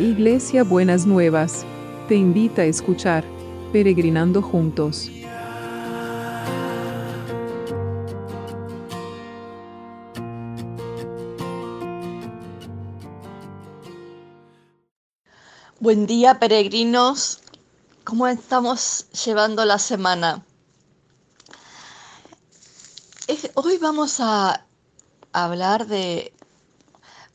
Iglesia Buenas Nuevas, te invita a escuchar Peregrinando Juntos. Buen día, peregrinos. ¿Cómo estamos llevando la semana? Hoy vamos a hablar de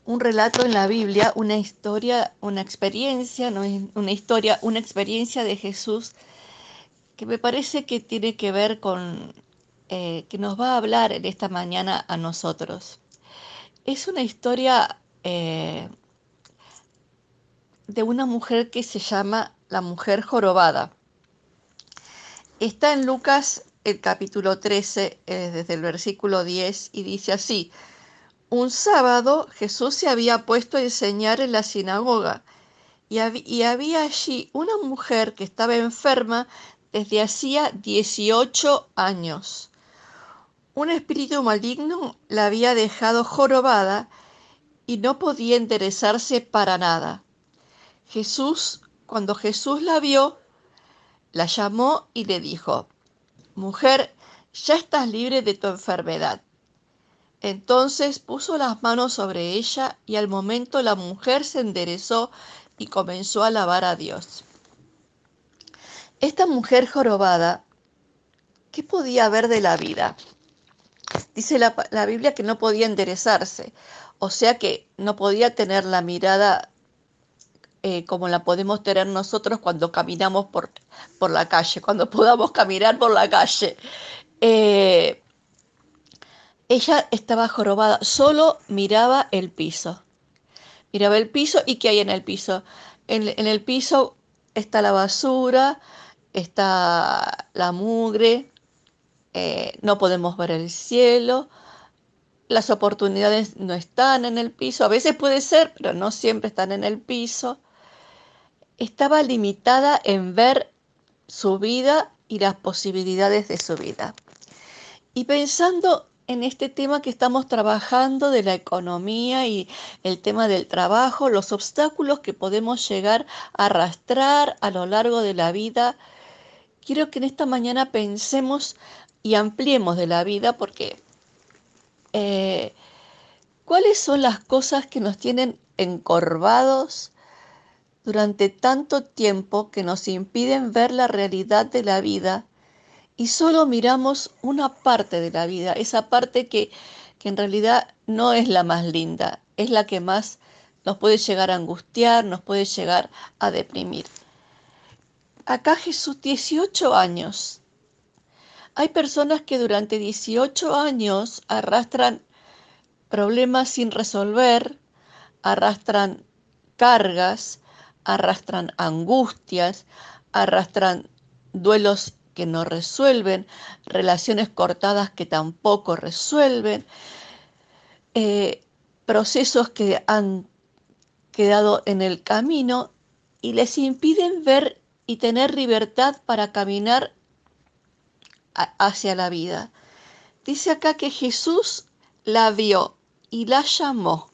un relato en la Biblia, una historia, una experiencia, no una historia, una experiencia de Jesús que me parece que tiene que ver con, eh, que nos va a hablar en esta mañana a nosotros. Es una historia eh, de una mujer que se llama la mujer jorobada. Está en Lucas el capítulo 13, eh, desde el versículo 10, y dice así, un sábado Jesús se había puesto a enseñar en la sinagoga y, había allí una mujer que estaba enferma desde hacía 18 años. Un espíritu maligno la había dejado jorobada y no podía enderezarse para nada. Jesús, cuando Jesús la vio, la llamó y le dijo, Mujer, ya estás libre de tu enfermedad. Entonces puso las manos sobre ella y al momento la mujer se enderezó y comenzó a alabar a Dios. Esta mujer jorobada, ¿qué podía ver de la vida? Dice la, Biblia que no podía enderezarse, o sea que no podía tener la mirada eh, como la podemos tener nosotros cuando caminamos por, por la calle, cuando podamos caminar por la calle. Eh, ella estaba jorobada, solo miraba el piso. Miraba el piso y qué hay en el piso. En, el piso está la basura, está la mugre, eh, no podemos ver el cielo, las oportunidades no están en el piso, a veces puede ser, pero no siempre están en el piso. Estaba limitada en ver su vida y las posibilidades de su vida. Y pensando en este tema que estamos trabajando de la economía y el tema del trabajo, los obstáculos que podemos llegar a arrastrar a lo largo de la vida. Quiero que en esta mañana pensemos y ampliemos de la vida porque eh, ¿cuáles son las cosas que nos tienen encorvados durante tanto tiempo que nos impiden ver la realidad de la vida? Y solo miramos una parte de la vida, esa parte que, en realidad no es la más linda, es la que más nos puede llegar a angustiar, nos puede llegar a deprimir. Acá Jesús, 18 años. Hay personas que durante 18 años arrastran problemas sin resolver, arrastran cargas, arrastran angustias, arrastran duelos que no resuelven, relaciones cortadas que tampoco resuelven, eh, procesos que han quedado en el camino y les impiden ver y tener libertad para caminar hacia la vida. Dice acá que Jesús la vio y la llamó.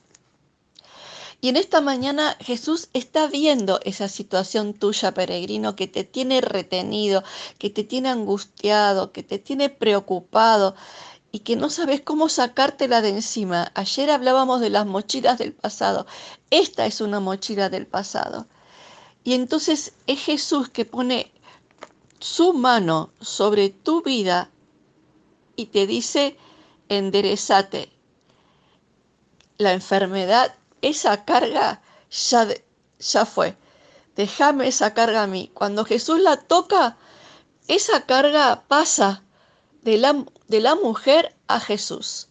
Y en esta mañana Jesús está viendo esa situación tuya, peregrino, que te tiene retenido, que te tiene angustiado, que te tiene preocupado y que no sabes cómo sacártela de encima. Ayer hablábamos de las mochilas del pasado. Esta es una mochila del pasado. Y entonces es Jesús que pone su mano sobre tu vida y te dice, enderezate. La enfermedad esa carga ya, ya fue. Déjame esa carga a mí. Cuando Jesús la toca, esa carga pasa de la, de la mujer a Jesús.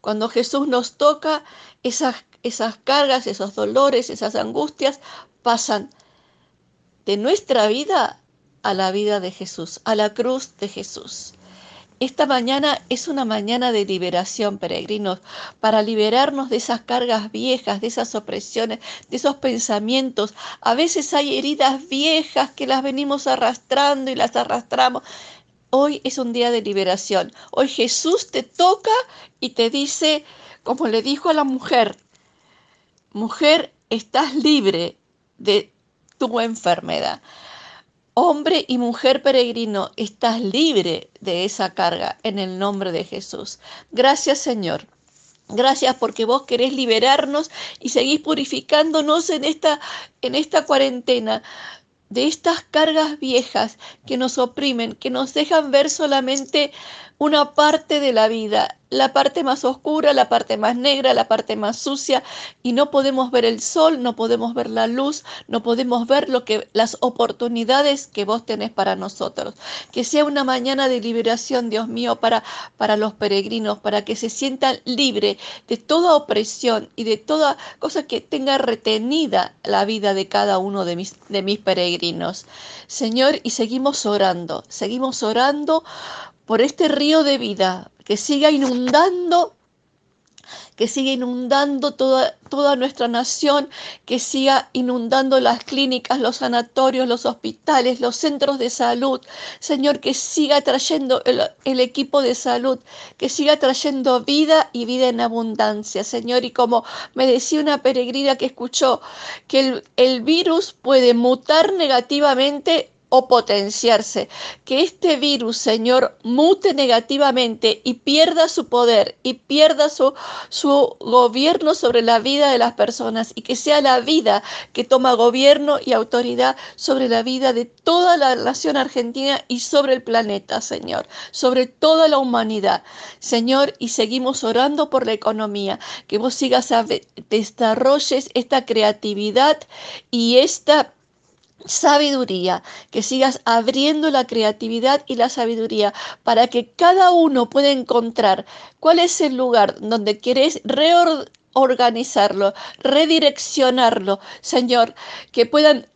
Cuando Jesús nos toca, esas, esas cargas, esos dolores, esas angustias pasan de nuestra vida a la vida de Jesús, a la cruz de Jesús. Esta mañana es una mañana de liberación, peregrinos, para liberarnos de esas cargas viejas, de esas opresiones, de esos pensamientos. A veces hay heridas viejas que las venimos arrastrando y las arrastramos. Hoy es un día de liberación. Hoy Jesús te toca y te dice, como le dijo a la mujer, mujer, estás libre de tu enfermedad. Hombre y mujer peregrino, estás libre de esa carga en el nombre de Jesús. Gracias Señor. Gracias porque vos querés liberarnos y seguís purificándonos en esta, en esta cuarentena de estas cargas viejas que nos oprimen, que nos dejan ver solamente una parte de la vida, la parte más oscura, la parte más negra, la parte más sucia, y no podemos ver el sol, no podemos ver la luz, no podemos ver lo que las oportunidades que vos tenés para nosotros. Que sea una mañana de liberación, Dios mío, para, para los peregrinos, para que se sientan libres de toda opresión y de toda cosa que tenga retenida la vida de cada uno de mis, de mis peregrinos. Señor, y seguimos orando, seguimos orando por este río de vida que siga inundando, que siga inundando toda, toda nuestra nación, que siga inundando las clínicas, los sanatorios, los hospitales, los centros de salud. Señor, que siga trayendo el, equipo de salud, que siga trayendo vida y vida en abundancia, Señor. Y como me decía una peregrina que escuchó, que el, el virus puede mutar negativamente o potenciarse. Que este virus, Señor, mute negativamente y pierda su poder y pierda su, su gobierno sobre la vida de las personas y que sea la vida que toma gobierno y autoridad sobre la vida de toda la nación argentina y sobre el planeta, Señor, sobre toda la humanidad. Señor, y seguimos orando por la economía, que vos sigas a desarrolles esta creatividad y esta sabiduría, que sigas abriendo la creatividad y la sabiduría para que cada uno pueda encontrar cuál es el lugar donde quieres reorganizarlo, redireccionarlo, Señor, que puedan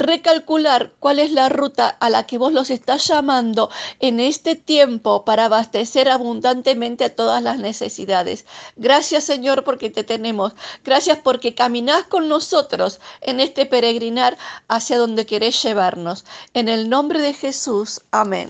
recalcular cuál es la ruta a la que vos los estás llamando en este tiempo para abastecer abundantemente a todas las necesidades. Gracias Señor porque te tenemos. Gracias porque caminás con nosotros en este peregrinar hacia donde querés llevarnos. En el nombre de Jesús. Amén.